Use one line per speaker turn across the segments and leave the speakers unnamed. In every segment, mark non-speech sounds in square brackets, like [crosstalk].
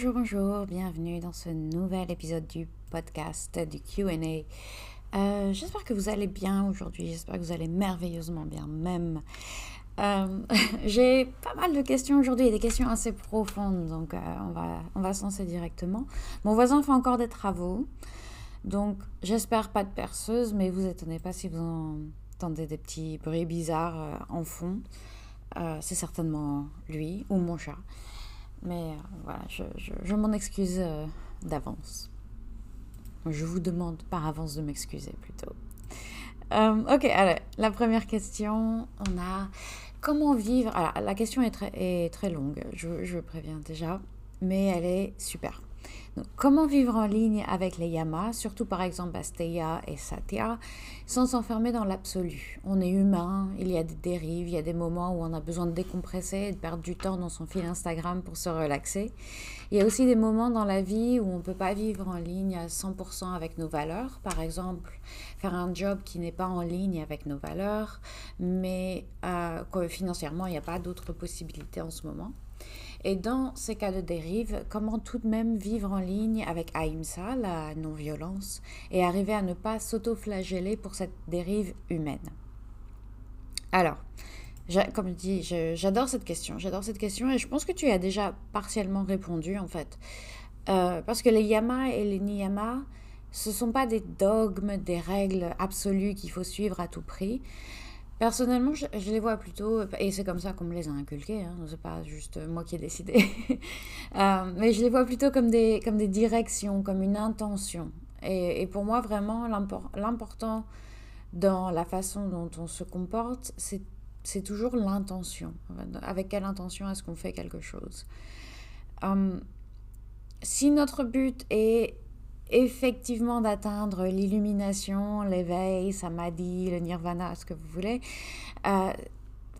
Bonjour, bonjour, bienvenue dans ce nouvel épisode du podcast du QA. Euh, j'espère que vous allez bien aujourd'hui, j'espère que vous allez merveilleusement bien même. Euh, [laughs] j'ai pas mal de questions aujourd'hui, des questions assez profondes, donc euh, on va, on va se lancer directement. Mon voisin fait encore des travaux, donc j'espère pas de perceuse, mais vous étonnez pas si vous entendez des petits bruits bizarres en fond. C'est certainement lui ou mon chat. Mais euh, voilà, je, je, m'en excuse euh, d'avance. Je vous demande par avance de m'excuser plutôt. Euh, ok, allez, la première question, on a comment vivre. Alors, la question est très, est très longue, je, je préviens déjà, mais elle est super comment vivre en ligne avec les yamas, surtout par exemple Asteya et Satya, sans s'enfermer dans l'absolu? On est humain, il y a des dérives, il y a des moments où on a besoin de décompresser de perdre du temps dans son fil Instagram pour se relaxer. Il y a aussi des moments dans la vie où on ne peut pas vivre en ligne à 100% avec nos valeurs. Par exemple, faire un job qui n'est pas en ligne avec nos valeurs, mais euh, financièrement, il n'y a pas d'autres possibilités en ce moment. Et dans ces cas de dérive, comment tout de même vivre en ligne avec Ahimsa, la non-violence, et arriver à ne pas s'auto-flageller pour cette dérive humaine? Alors, comme je dis, j'adore cette question. J'adore cette question et je pense que tu as déjà partiellement répondu en fait. Euh, parce que les yamas et les niyamas, ce ne sont pas des dogmes, des règles absolues qu'il faut suivre à tout prix. Personnellement, je, les vois plutôt, et c'est comme ça qu'on me les a inculqués, hein, c'est pas juste moi qui ai décidé, [laughs] euh, mais je les vois plutôt comme des, comme des directions, comme une intention. Et, pour moi, vraiment, l'important dans la façon dont on se comporte, c'est toujours l'intention. Avec quelle intention est-ce qu'on fait quelque chose? Euh, Si notre but est effectivement d'atteindre l'illumination, l'éveil, samadhi, le nirvana, ce que vous voulez. Euh,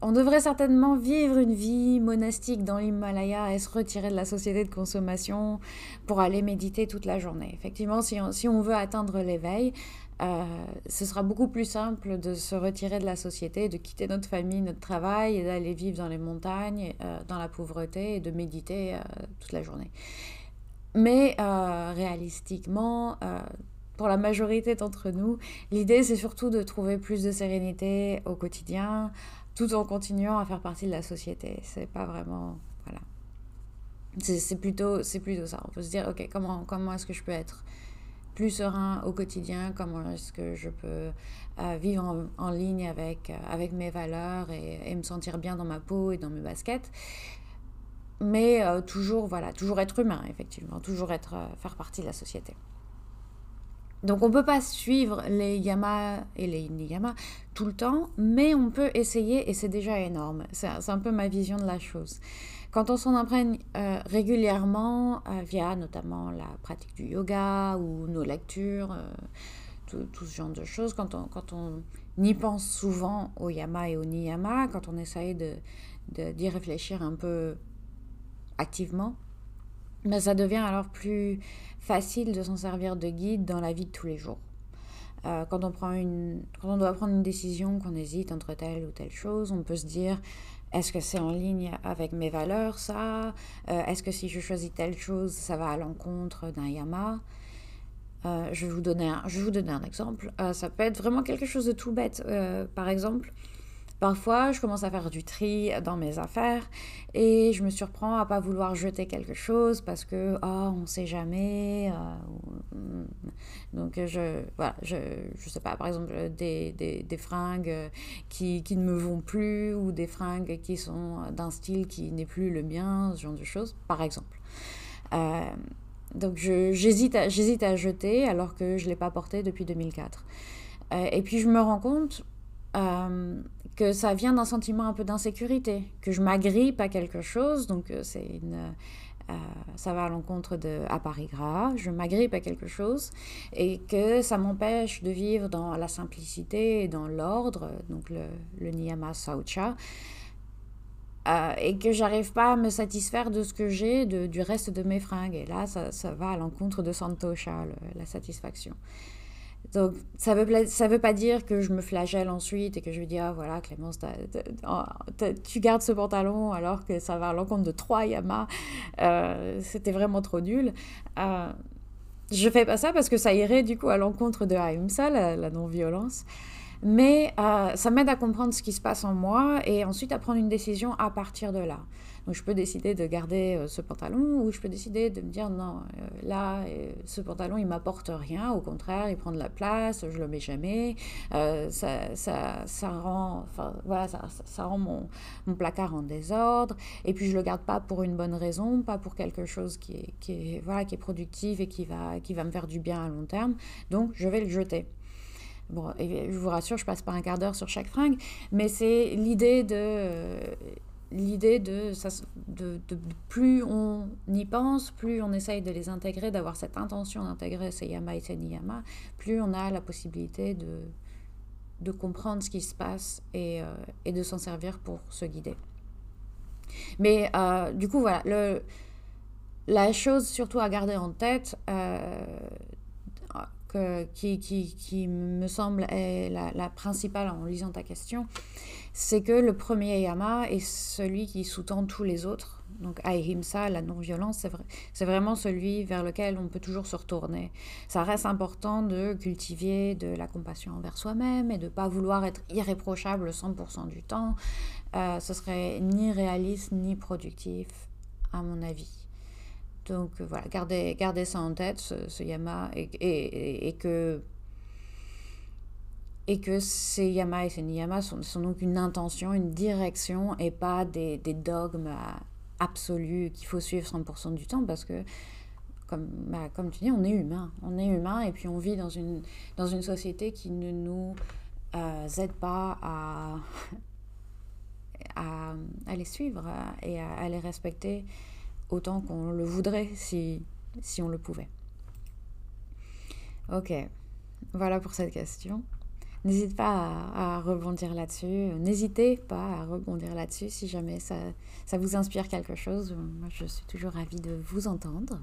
on devrait certainement vivre une vie monastique dans l'Himalaya et se retirer de la société de consommation pour aller méditer toute la journée. Effectivement, si on, veut atteindre l'éveil, euh, ce sera beaucoup plus simple de se retirer de la société, de quitter notre famille, notre travail d'aller vivre dans les montagnes, euh, dans la pauvreté et de méditer toute la journée. Mais euh, réalistiquement, euh, pour la majorité d'entre nous, l'idée c'est surtout de trouver plus de sérénité au quotidien, tout en continuant à faire partie de la société. C'est pas vraiment, voilà. C'est plutôt, plutôt ça. On peut se dire, ok, comment, comment est-ce que je peux être plus serein au quotidien? Comment est-ce que je peux euh, vivre en, ligne avec, avec mes valeurs et, me sentir bien dans ma peau et dans mes baskets? Mais euh, toujours, voilà, toujours être humain, effectivement, toujours être, euh, faire partie de la société. Donc on peut pas suivre les yamas et les niyamas tout le temps, mais on peut essayer et c'est déjà énorme. C'est un peu ma vision de la chose. Quand on s'en imprègne euh, régulièrement via notamment la pratique du yoga ou nos lectures, tout, tout, ce genre de choses, quand on, quand on y pense souvent au yama et au niyama, quand on essaye de, d'y réfléchir un peu activement, mais ça devient alors plus facile de s'en servir de guide dans la vie de tous les jours. Euh, quand, on prend une, quand on doit prendre une décision, qu'on hésite entre telle ou telle chose, on peut se dire est-ce que c'est en ligne avec mes valeurs ça? Euh, Est-ce que si je choisis telle chose, ça va à l'encontre d'un yama? Euh, je, vais vous donner un, je vais vous donner un exemple. ça peut être vraiment quelque chose de tout bête. par exemple, Parfois, je commence à faire du tri dans mes affaires et je me surprends à pas vouloir jeter quelque chose parce que oh, on sait jamais. Euh, donc je voilà, je je sais pas par exemple des, des, des fringues qui, qui ne me vont plus ou des fringues qui sont d'un style qui n'est plus le mien, ce genre de choses par exemple. Euh, donc j'hésite à, à jeter alors que je ne l'ai pas porté depuis 2004. Euh, et puis je me rends compte euh, que ça vient d'un sentiment un peu d'insécurité, que je m'agrippe à quelque chose, donc euh, c'est une, euh, ça va à l'encontre de à Paris Gras, je m'agrippe à quelque chose et que ça m'empêche de vivre dans la simplicité et dans l'ordre, donc le, Niyama Saucha, et que j'arrive pas à me satisfaire de ce que j'ai, du reste de mes fringues. Et là, ça, ça va à l'encontre de Santosha, la satisfaction. Donc, ça ne veut, ça veut pas dire que je me flagelle ensuite et que je vais dire, ah voilà, Clémence, tu gardes ce pantalon alors que ça va à l'encontre de trois Yama. Euh, C'était vraiment trop nul. Euh, je fais pas ça parce que ça irait du coup à l'encontre de Ahimsa, la non-violence. Mais euh, ça m'aide à comprendre ce qui se passe en moi et ensuite à prendre une décision à partir de là. Donc je peux décider de garder euh, ce pantalon ou je peux décider de me dire non, euh, là, ce pantalon, il m'apporte rien. Au contraire, il prend de la place, je le mets jamais. ça, ça, ça, rend, voilà, ça, ça, rend mon, placard en désordre. Et puis je le garde pas pour une bonne raison, pas pour quelque chose qui est, qui est, voilà, qui est productif et qui va, qui va me faire du bien à long terme. Donc je vais le jeter. Bon, et je vous rassure, je passe pas un quart d'heure sur chaque fringue, mais c'est l'idée de l'idée de, de, de, plus on y pense, plus on essaye de les intégrer, d'avoir cette intention d'intégrer ces yama et ces niyama, plus on a la possibilité de, de comprendre ce qui se passe et, euh, et de s'en servir pour se guider. Mais euh, du coup, voilà, le, la chose surtout à garder en tête, qui, me semble la, principale en lisant ta question, c'est que le premier yama est celui qui sous-tend tous les autres. Donc ahimsa, la non-violence, c'est vraiment celui vers lequel on peut toujours se retourner. Ça reste important de cultiver de la compassion envers soi-même et de ne pas vouloir être irréprochable 100% du temps. Euh, ce serait ni réaliste ni productif, à mon avis. Donc euh, voilà, gardez, gardez ça en tête, ce, yama, et, et, et, que, et que ces yama et ces niyama sont, donc une intention, une direction, et pas des, dogmes absolus qu'il faut suivre 100% du temps, parce que, comme, bah, comme tu dis, on est humain. On est humain, et puis on vit dans une, dans une société qui ne nous euh, aide pas à, à, à, les suivre et à les respecter autant qu'on le voudrait si, si on le pouvait. Ok, voilà pour cette question. N'hésite pas à, rebondir là-dessus. N'hésitez pas à rebondir là-dessus si jamais ça, ça vous inspire quelque chose. Moi, je suis toujours ravie de vous entendre.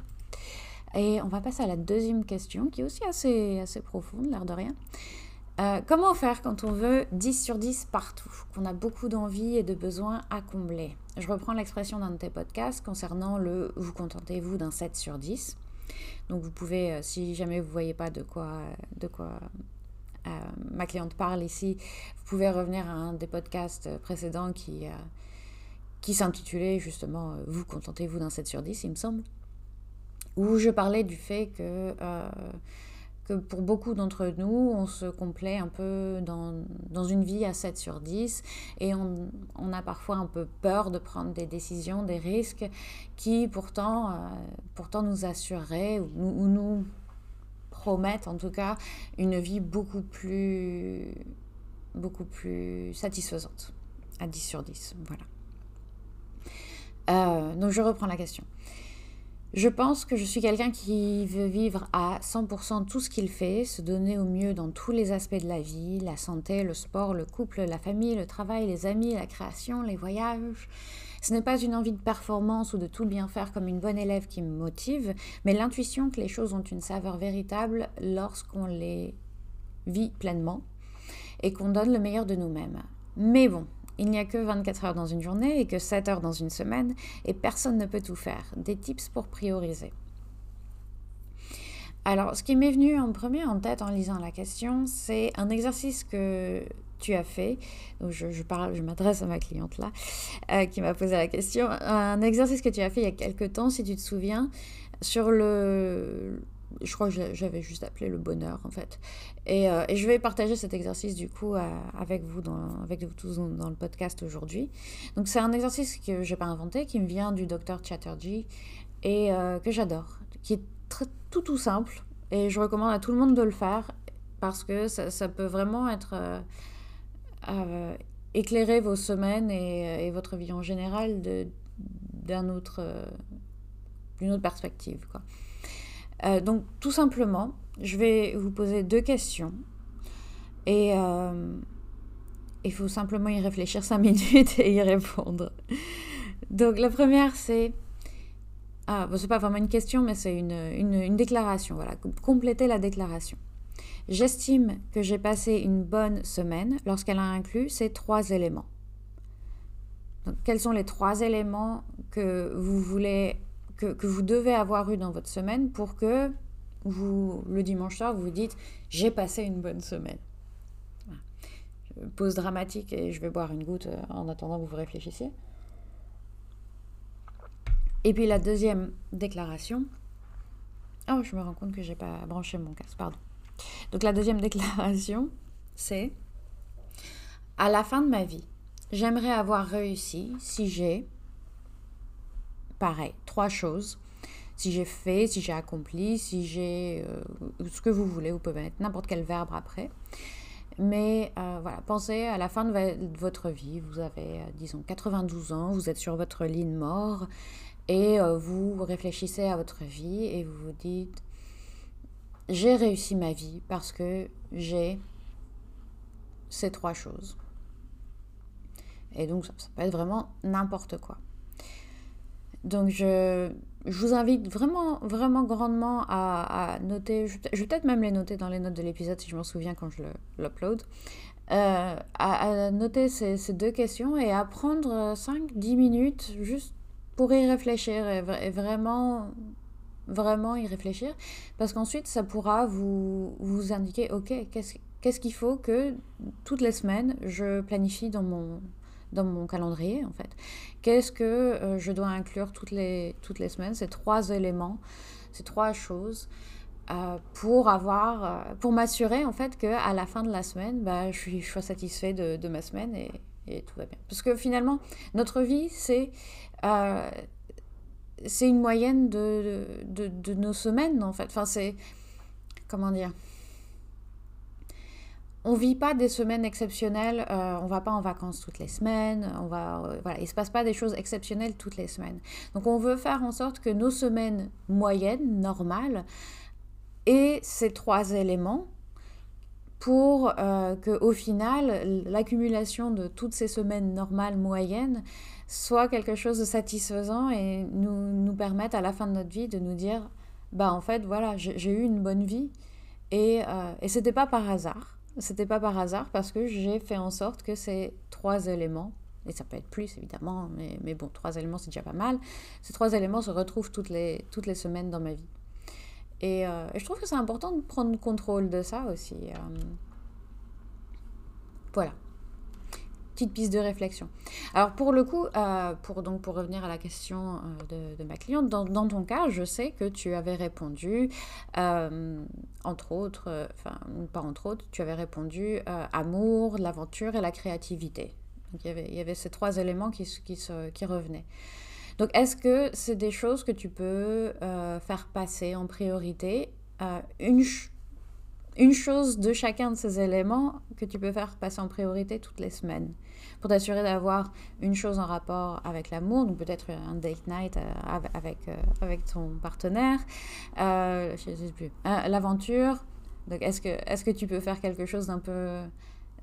Et on va passer à la deuxième question qui est aussi assez, assez profonde, l'air de rien. Euh, comment faire quand on veut 10 sur 10 partout, qu'on a beaucoup d'envie et de besoins à combler? Je reprends l'expression d'un de tes podcasts concernant le vous contentez-vous d'un 7 sur 10. Donc vous pouvez, euh, si jamais vous ne voyez pas de quoi, de quoi euh, ma cliente parle ici, vous pouvez revenir à un des podcasts précédents qui, qui s'intitulait justement Vous contentez-vous d'un 7 sur 10, il me semble, où je parlais du fait que que pour beaucoup d'entre nous, on se complaît un peu dans, dans, une vie à 7 sur 10 et on, on, a parfois un peu peur de prendre des décisions, des risques qui pourtant, euh, pourtant nous assureraient ou, ou, nous promettent en tout cas une vie beaucoup plus, beaucoup plus satisfaisante à 10 sur 10. Voilà. Euh, donc je reprends la question. Je pense que je suis quelqu'un qui veut vivre à 100% tout ce qu'il fait, se donner au mieux dans tous les aspects de la vie, la santé, le sport, le couple, la famille, le travail, les amis, la création, les voyages. Ce n'est pas une envie de performance ou de tout bien faire comme une bonne élève qui me motive, mais l'intuition que les choses ont une saveur véritable lorsqu'on les vit pleinement et qu'on donne le meilleur de nous-mêmes. Mais bon, il n'y a que 24 heures dans une journée et que 7 heures dans une semaine, et personne ne peut tout faire. Des tips pour prioriser. Alors, ce qui m'est venu en premier en tête en lisant la question, c'est un exercice que tu as fait. Je, parle, je m'adresse à ma cliente là, euh, qui m'a posé la question. Un exercice que tu as fait il y a quelques temps, si tu te souviens, sur le, je crois que j'avais juste appelé le bonheur en fait. Et, euh, je vais partager cet exercice du coup euh, avec vous, dans, avec vous tous dans, le podcast aujourd'hui. Donc c'est un exercice que j'ai pas inventé, qui me vient du docteur Chatterjee et euh, que j'adore, qui est tout tout simple et je recommande à tout le monde de le faire parce que ça, peut vraiment être éclairer vos semaines et, votre vie en général autre d'une autre perspective quoi. Euh, donc tout simplement, je vais vous poser deux questions et euh, il faut simplement y réfléchir cinq [laughs] minutes et y répondre. Donc la première c'est... Ah, bon, c'est pas vraiment une question, mais c'est une, une, déclaration. Voilà, compléter la déclaration. J'estime que j'ai passé une bonne semaine lorsqu'elle a inclus ces trois éléments. Donc, quels sont les trois éléments que vous voulez, que, vous devez avoir eu dans votre semaine pour que vous, le dimanche soir, vous vous dites j'ai passé une bonne semaine. Pause dramatique et je vais boire une goutte euh, en attendant que vous réfléchissiez. Et puis la deuxième déclaration. Oh, je me rends compte que j'ai pas branché mon casque, pardon. Donc la deuxième [laughs] déclaration, c'est à la fin de ma vie, j'aimerais avoir réussi si j'ai, pareil, trois choses. Si j'ai fait, si j'ai accompli, si j'ai euh, ce que vous voulez, vous pouvez mettre n'importe quel verbe après. Mais euh, voilà, pensez à la fin de, votre vie, vous avez, euh, disons, 92 ans, vous êtes sur votre lit de mort et vous réfléchissez à votre vie et vous vous dites, j'ai réussi ma vie parce que j'ai ces trois choses. Et donc, ça, peut être vraiment n'importe quoi. Donc, je, je, vous invite vraiment, vraiment grandement à, noter, je, vais peut-être même les noter dans les notes de l'épisode si je m'en souviens quand je l'upload, euh, à, noter ces, ces, deux questions et à prendre 5-10 minutes juste pour y réfléchir et vraiment vraiment y réfléchir, parce qu'ensuite, ça pourra vous, vous indiquer, OK, qu'est-ce qu'il faut que toutes les semaines, je planifie dans mon, dans mon calendrier, en fait. Qu'est-ce que euh, je dois inclure toutes les, toutes les semaines? Ces trois éléments, ces trois choses. Euh, pour avoir euh, pour m'assurer en fait que à la fin de la semaine bah, je suis je sois satisfait de, ma semaine et, et, tout va bien parce que finalement notre vie c'est une moyenne de, de, nos semaines, en fait. Enfin, c'est. Comment dire? On vit pas des semaines exceptionnelles, euh, on va pas en vacances toutes les semaines, on va, euh, voilà, il se passe pas des choses exceptionnelles toutes les semaines. Donc on veut faire en sorte que nos semaines moyennes, normales, aient ces trois éléments pour euh, que au final, l'accumulation de toutes ces semaines normales, moyennes, soit quelque chose de satisfaisant et nous, nous permettre à la fin de notre vie de nous dire bah en fait voilà j'ai eu une bonne vie et, euh, et c'était pas par hasard c'était pas par hasard parce que j'ai fait en sorte que ces trois éléments et ça peut être plus évidemment mais, mais bon trois éléments c'est déjà pas mal ces trois éléments se retrouvent toutes les, toutes les semaines dans ma vie. Et, euh, je trouve que c'est important de prendre contrôle de ça aussi euh, voilà petite piste de réflexion. Alors pour le coup, euh, pour, donc pour revenir à la question euh, de, ma cliente, dans, ton cas, je sais que tu avais répondu, euh, entre autres, enfin pas entre autres, tu avais répondu amour, l'aventure et la créativité. Il y avait, ces trois éléments qui, revenaient. Donc est-ce que c'est des choses que tu peux faire passer en priorité une chose de chacun de ces éléments que tu peux faire passer en priorité toutes les semaines? Pour t'assurer d'avoir une chose en rapport avec l'amour, donc peut-être un date night euh, avec, euh, avec ton partenaire, euh, je sais plus, l'aventure. Donc est-ce que, est que tu peux faire quelque chose d'un peu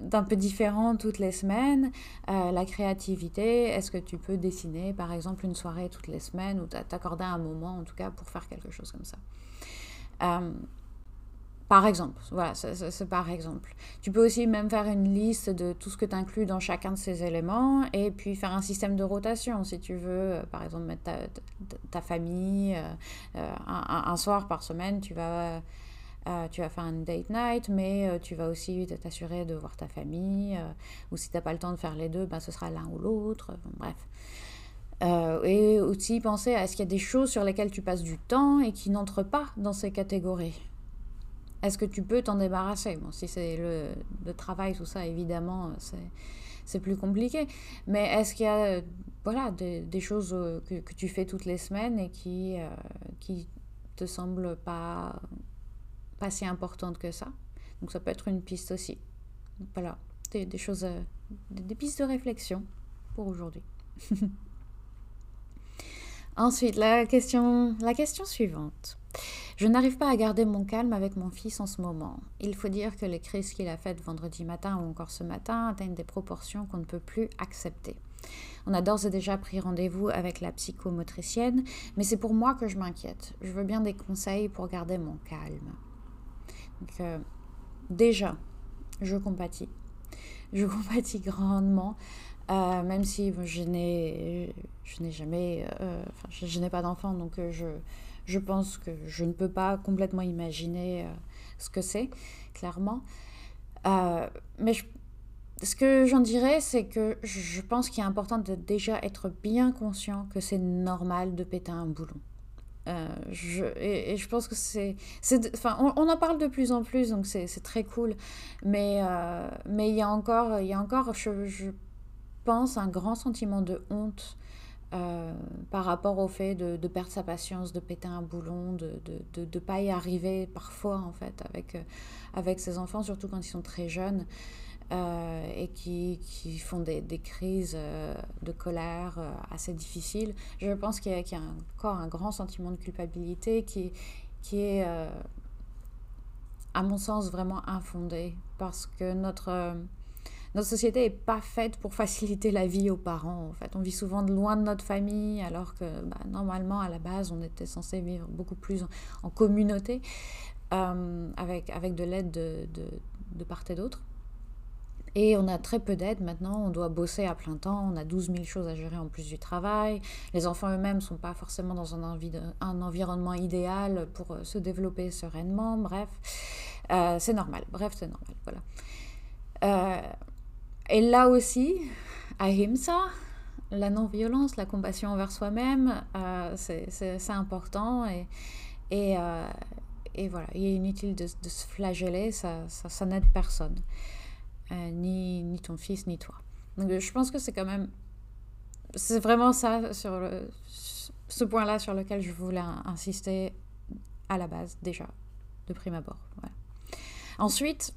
d'un peu différent toutes les semaines, la créativité, est-ce que tu peux dessiner par exemple une soirée toutes les semaines ou t'accorder un moment en tout cas pour faire quelque chose comme ça? Par exemple, voilà, c'est par exemple. Tu peux aussi même faire une liste de tout ce que tu inclus dans chacun de ces éléments et puis faire un système de rotation si tu veux, euh, par exemple, mettre ta, famille, euh, euh, un, soir par semaine, tu vas, tu vas faire un date night, mais tu vas aussi t'assurer de voir ta famille, ou si tu n'as pas le temps de faire les deux, ben, ce sera l'un ou l'autre, bref. et aussi penser à est-ce qu'il y a des choses sur lesquelles tu passes du temps et qui n'entrent pas dans ces catégories. Est-ce que tu peux t'en débarrasser? Bon, si c'est le, travail, tout ça, évidemment, c'est plus compliqué. Mais est-ce qu'il y a voilà, des, choses euh, que, tu fais toutes les semaines et qui, euh, qui te semblent pas, pas si importantes que ça? Donc ça peut être une piste aussi. Voilà, des, des choses, euh, des pistes de réflexion pour aujourd'hui. [laughs] Ensuite, la question, la question suivante. Je n'arrive pas à garder mon calme avec mon fils en ce moment. Il faut dire que les crises qu'il a faites vendredi matin ou encore ce matin atteignent des proportions qu'on ne peut plus accepter. On a d'ores et déjà pris rendez-vous avec la psychomotricienne, mais c'est pour moi que je m'inquiète. Je veux bien des conseils pour garder mon calme. Donc, euh, déjà, je compatis. Je compatis [laughs] grandement, euh, même si je n'ai, je jamais, euh, enfin, je, n'ai pas d'enfant, donc je, je pense que je ne peux pas complètement imaginer ce que c'est, clairement. mais ce que j'en dirais, c'est que je pense qu'il est important de déjà être bien conscient que c'est normal de péter un boulon. Euh, et, je pense que c'est. Enfin, on, en parle de plus en plus, donc c'est très cool. Mais euh, il y a encore, il y a encore je, pense, un grand sentiment de honte euh, par rapport au fait de, perdre sa patience, de péter un boulon, de ne pas y arriver parfois, en fait, avec, avec ses enfants, surtout quand ils sont très jeunes. Euh, et qui, font des, crises euh, de colère euh, assez difficiles. Je pense qu'il y, a encore un grand sentiment de culpabilité qui est, à mon sens, vraiment infondé parce que notre, notre société n'est pas faite pour faciliter la vie aux parents. En fait, on vit souvent loin de notre famille alors que bah, normalement, à la base, on était censé vivre beaucoup plus en, communauté avec, avec de l'aide de, de, de part et d'autre. Et on a très peu d'aide maintenant, on doit bosser à plein temps, on a 12 000 choses à gérer en plus du travail. Les enfants eux-mêmes ne sont pas forcément dans un, un, environnement idéal pour euh, se développer sereinement, bref. Euh, c'est normal, bref, c'est normal, voilà. Euh, et là aussi, ahimsa, la non-violence, la compassion envers soi-même, c'est important et, et, voilà, il est inutile de, se flageller, ça, n'aide personne. Euh, ni, ton fils, ni toi. Donc je pense que c'est quand même... C'est vraiment ça, sur ce point-là sur lequel je voulais insister à la base, déjà, de prime abord. Ensuite,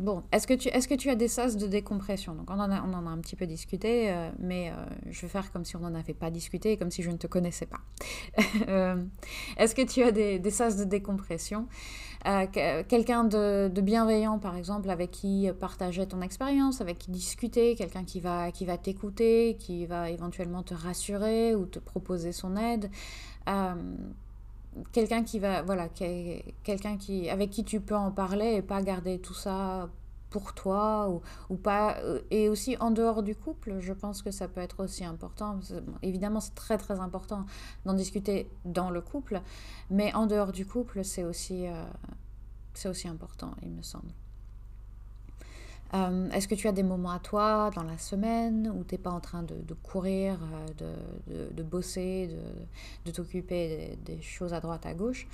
Bon, est-ce que, tu, est que tu as des sas de décompression? Donc on en, a, on en a un petit peu discuté, euh, mais euh, je vais faire comme si on n'en avait pas discuté, comme si je ne te connaissais pas. [laughs] Euh, est-ce que tu as des, des sas de décompression? Quelqu'un de, de, bienveillant, par exemple, avec qui partager ton expérience, avec qui discuter, quelqu'un qui va, qui va t'écouter, qui va éventuellement te rassurer ou te proposer son aide quelqu'un qui va voilà quelqu'un qui avec qui tu peux en parler et pas garder tout ça pour toi ou, ou pas euh, et aussi en dehors du couple je pense que ça peut être aussi important. Évidemment c'est très très important d'en discuter dans le couple mais en dehors du couple c'est aussi euh, c'est aussi important il me semble euh, est-ce que tu as des moments à toi dans la semaine où tu n'es pas en train de, courir, euh, de, de, bosser, de, t'occuper des, choses à droite, à gauche,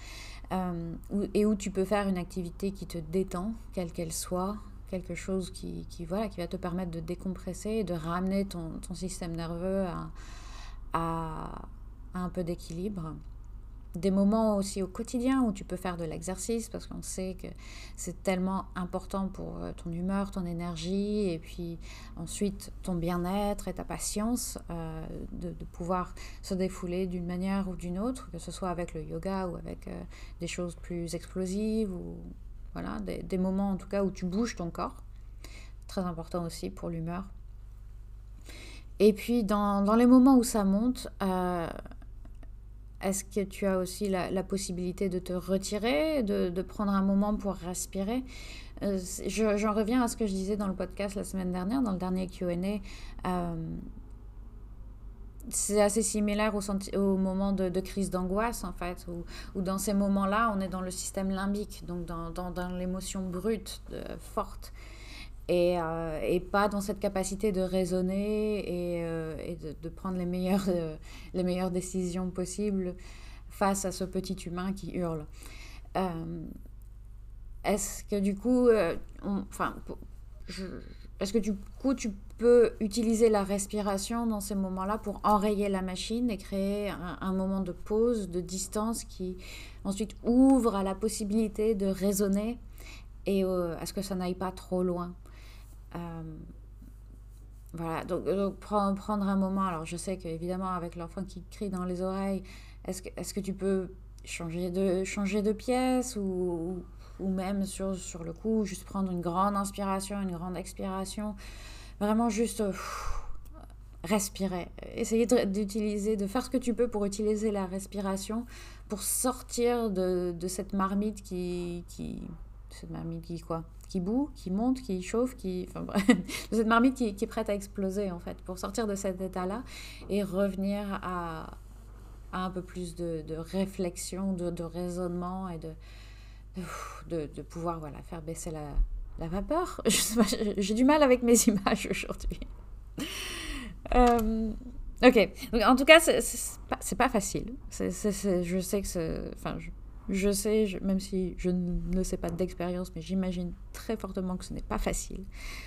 euh, et où tu peux faire une activité qui te détend, quelle qu'elle soit, quelque chose qui, qui, voilà, qui va te permettre de décompresser et de ramener ton, ton système nerveux à, à un peu d'équilibre? Des moments aussi au quotidien où tu peux faire de l'exercice parce qu'on sait que c'est tellement important pour euh, ton humeur, ton énergie et puis ensuite ton bien-être et ta patience euh, de, pouvoir se défouler d'une manière ou d'une autre, que ce soit avec le yoga ou avec euh, des choses plus explosives ou voilà, des, moments en tout cas où tu bouges ton corps. Très important aussi pour l'humeur. Et puis dans, dans, les moments où ça monte, est-ce que tu as aussi la, possibilité de te retirer, de, prendre un moment pour respirer? Euh, J'en reviens à ce que je disais dans le podcast la semaine dernière, dans le dernier QA. Euh, c'est assez similaire au, moment de, crise d'angoisse, en fait, où, dans ces moments-là, on est dans le système limbique, donc dans, dans l'émotion brute, forte et, euh, et, pas dans cette capacité de raisonner et, euh, de, prendre les meilleures, euh, les meilleures décisions possibles face à ce petit humain qui hurle. est-ce que du coup, enfin, est-ce que du coup tu peux utiliser la respiration dans ces moments-là pour enrayer la machine et créer un, moment de pause, de distance qui ensuite ouvre à la possibilité de raisonner et à ce que ça n'aille pas trop loin? Voilà, donc, prendre un moment. Alors, je sais qu'évidemment, avec l'enfant qui crie dans les oreilles, est-ce que, est que tu peux changer de, changer de pièce ou, ou, même sur, sur le coup, juste prendre une grande inspiration, une grande expiration? Vraiment, juste respirer. Essayer d'utiliser, de, faire ce que tu peux pour utiliser la respiration pour sortir de, de cette marmite qui, qui cette marmite qui quoi Qui boue, qui monte, qui chauffe, qui... Enfin bref, [laughs] cette marmite qui, qui, est prête à exploser en fait, pour sortir de cet état-là et revenir à, un peu plus de, de réflexion, de, de, raisonnement et de, de, pouvoir voilà, faire baisser la, la vapeur. [laughs] J'ai du mal avec mes [laughs] images aujourd'hui. Euh, ok, en tout cas, c'est pas, pas facile. Je sais que c'est... Enfin, je sais, même si je ne sais pas d'expérience, mais j'imagine très fortement que ce n'est pas facile.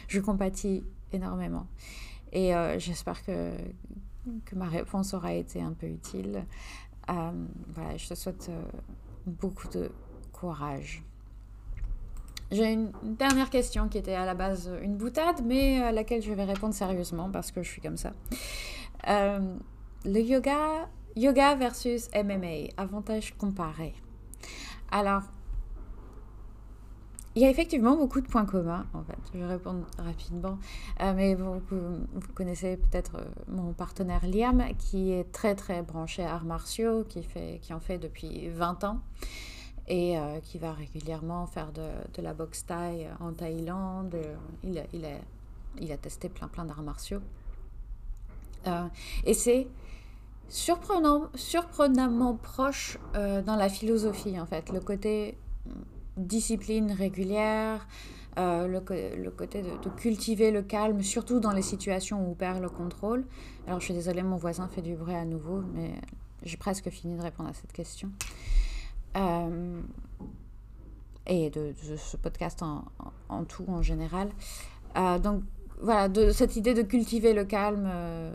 Je compatis énormément. Et euh, j'espère que, que ma réponse aura été un peu utile. Euh, voilà, je te souhaite euh, beaucoup de courage. J'ai une dernière question qui était à la base une boutade, mais à laquelle je vais répondre sérieusement parce que je suis comme ça. le yoga, yoga versus MMA, avantage comparé. Alors, il y a effectivement beaucoup de points communs, en fait. Je vais répondre rapidement. Euh, mais vous, connaissez peut-être euh, mon partenaire Liam, qui est très, très branché à arts martiaux, qui, en fait depuis 20 ans et euh, qui va régulièrement faire de, la boxe thaï en Thaïlande. Il a testé plein, plein d'arts martiaux. et c'est surprenant, surprenamment proche euh, dans la philosophie, en fait. Le côté mm, discipline régulière, euh, le, le, côté de, cultiver le calme, surtout dans les situations où on perd le contrôle. Alors, je suis désolée, mon voisin fait du bruit à nouveau, mais j'ai presque fini de répondre à cette question. Euh, et de, de, ce podcast en, en, tout, en général. Euh, donc, voilà, de cette idée de cultiver le calme euh,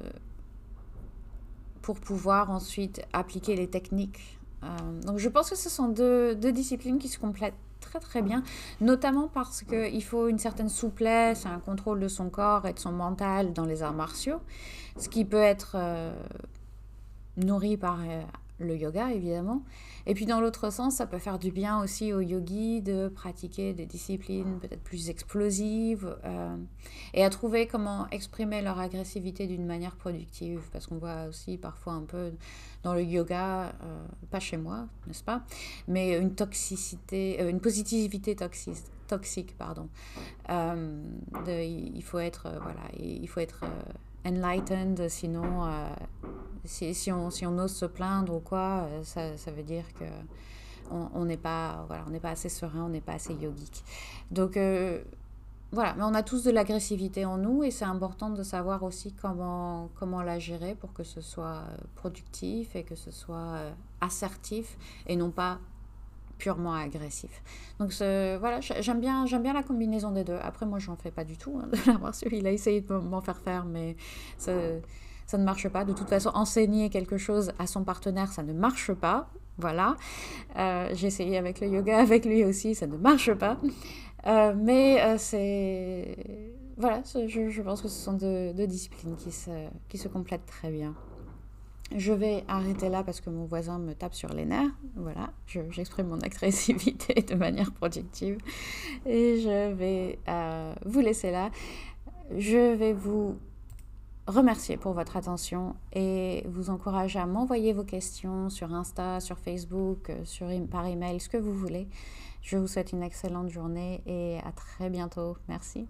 pour pouvoir ensuite appliquer les techniques. Euh, donc je pense que ce sont deux, deux, disciplines qui se complètent très très bien, notamment parce qu'il faut une certaine souplesse, un contrôle de son corps et de son mental dans les arts martiaux, ce qui peut être euh, nourri par euh, le yoga évidemment. Et puis dans l'autre sens, ça peut faire du bien aussi aux yogis de pratiquer des disciplines peut-être plus explosives euh, et à trouver comment exprimer leur agressivité d'une manière productive. Parce qu'on voit aussi parfois un peu dans le yoga, euh, pas chez moi, n'est-ce pas, mais une toxicité, euh, une positivité toxique toxique pardon il faut être voilà il faut être enlightened, sinon, euh, si, on, si on ose se plaindre ou quoi, euh, ça, ça veut dire que on n'est pas, voilà, pas assez serein, on n'est pas assez yogique. Donc, euh, voilà, mais on a tous de l'agressivité en nous et c'est important de savoir aussi comment, comment la gérer pour que ce soit productif et que ce soit assertif et non pas purement agressif. Donc voilà, j'aime bien, bien la combinaison des deux. Après, moi, j'en fais pas du tout. Hein, [laughs] de Il a essayé de m'en faire faire, mais ça, ne marche pas. De toute façon, enseigner quelque chose à son partenaire, ça ne marche pas. Voilà. Euh, J'ai essayé avec le yoga, avec lui aussi, ça ne marche pas. Euh, mais euh, c'est... Voilà, je, je, pense que ce sont deux, deux disciplines qui se, qui se complètent très bien. Je vais arrêter là parce que mon voisin me tape sur les nerfs. Voilà, j'exprime mon agressivité [laughs] de manière productive. Et je vais euh, vous laisser là. Je vais vous remercier pour votre attention et vous encourager à m'envoyer vos questions sur Insta, sur Facebook, sur, par email, ce que vous voulez. Je vous souhaite une excellente journée et à très bientôt. Merci.